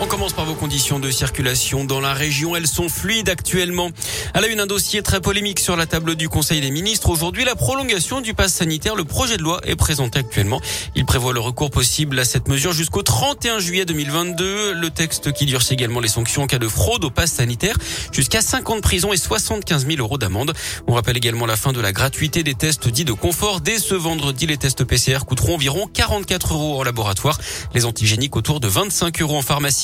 On commence par vos conditions de circulation dans la région. Elles sont fluides actuellement. À la une, un dossier très polémique sur la table du Conseil des ministres. Aujourd'hui, la prolongation du pass sanitaire. Le projet de loi est présenté actuellement. Il prévoit le recours possible à cette mesure jusqu'au 31 juillet 2022. Le texte qui durcit également les sanctions en cas de fraude au pass sanitaire. Jusqu'à 50 prisons et 75 000 euros d'amende. On rappelle également la fin de la gratuité des tests dits de confort. Dès ce vendredi, les tests PCR coûteront environ 44 euros en laboratoire. Les antigéniques autour de 25 euros en pharmacie.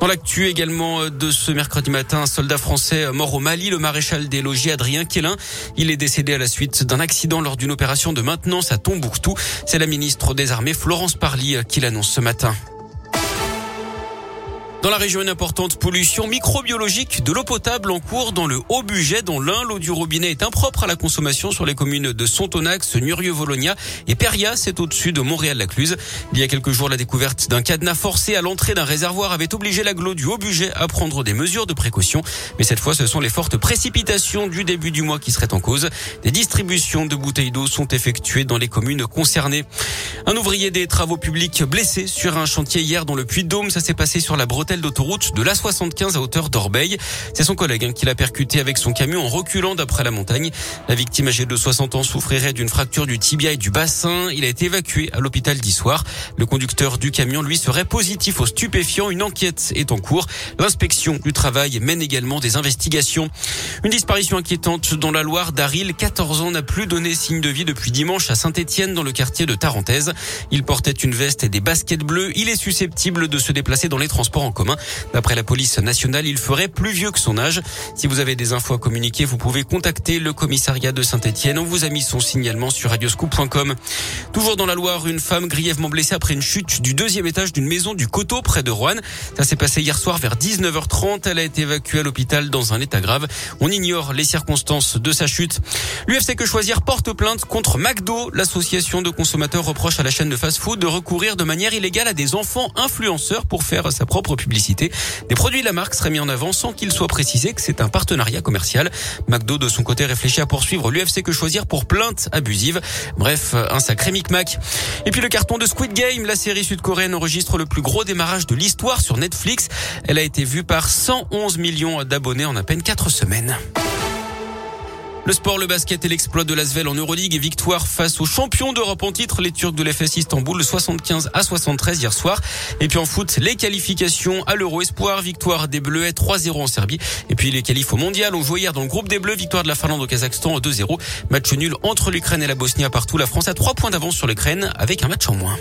Dans l'actu également de ce mercredi matin, un soldat français mort au Mali, le maréchal des logis Adrien Quélin. Il est décédé à la suite d'un accident lors d'une opération de maintenance à Tombouctou. C'est la ministre des Armées Florence Parly qui l'annonce ce matin. Dans la région, une importante pollution microbiologique de l'eau potable en cours dans le haut budget dont l'un, l'eau du robinet est impropre à la consommation sur les communes de Sontonax, Nurieux-Volonia et Peria, c'est au-dessus de Montréal-la-Cluse. Il y a quelques jours, la découverte d'un cadenas forcé à l'entrée d'un réservoir avait obligé l'aglo du haut budget à prendre des mesures de précaution. Mais cette fois, ce sont les fortes précipitations du début du mois qui seraient en cause. Des distributions de bouteilles d'eau sont effectuées dans les communes concernées. Un ouvrier des travaux publics blessé sur un chantier hier dans le Puy-de-Dôme. Ça s'est passé sur la bretelle d'autoroute de l'A75 à hauteur d'Orbeil. C'est son collègue hein, qui l'a percuté avec son camion en reculant d'après la montagne. La victime âgée de 60 ans souffrirait d'une fracture du tibia et du bassin. Il a été évacué à l'hôpital d'Issoire. Le conducteur du camion, lui, serait positif au stupéfiant. Une enquête est en cours. L'inspection du travail mène également des investigations. Une disparition inquiétante dans la Loire. Daryl, 14 ans, n'a plus donné signe de vie depuis dimanche à Saint-Etienne dans le quartier de Tarentaise. Il portait une veste et des baskets bleues. Il est susceptible de se déplacer dans les transports en commun. D'après la police nationale, il ferait plus vieux que son âge. Si vous avez des infos à communiquer, vous pouvez contacter le commissariat de Saint-Etienne. On vous a mis son signalement sur radioscoop.com. Toujours dans la Loire, une femme grièvement blessée après une chute du deuxième étage d'une maison du Coteau près de Rouen. Ça s'est passé hier soir vers 19h30. Elle a été évacuée à l'hôpital dans un état grave. On ignore les circonstances de sa chute. L'UFC Que Choisir porte plainte contre McDo. L'association de consommateurs reproche à la chaîne de fast-food de recourir de manière illégale à des enfants influenceurs pour faire sa propre publicité. Des produits de la marque seraient mis en avant sans qu'il soit précisé que c'est un partenariat commercial. McDo, de son côté, réfléchit à poursuivre l'UFC Que Choisir pour plainte abusive. Bref, un sacré micmac. Et puis le carton de Squid Game, la série sud-coréenne enregistre le plus gros démarrage de l'histoire sur Netflix. Elle a été vue par 111 millions d'abonnés en à peine 4 semaines. Le sport, le basket et l'exploit de l'Asvel en Euroleague et victoire face aux champions d'Europe en titre, les Turcs de l'FS Istanbul, 75 à 73 hier soir. Et puis en foot, les qualifications à l'Euro Espoir, victoire des Bleuets 3-0 en Serbie. Et puis les qualifs au mondial, on joué hier dans le groupe des Bleus, victoire de la Finlande au Kazakhstan 2-0. Match nul entre l'Ukraine et la Bosnie à partout. La France a 3 points d'avance sur l'Ukraine avec un match en moins.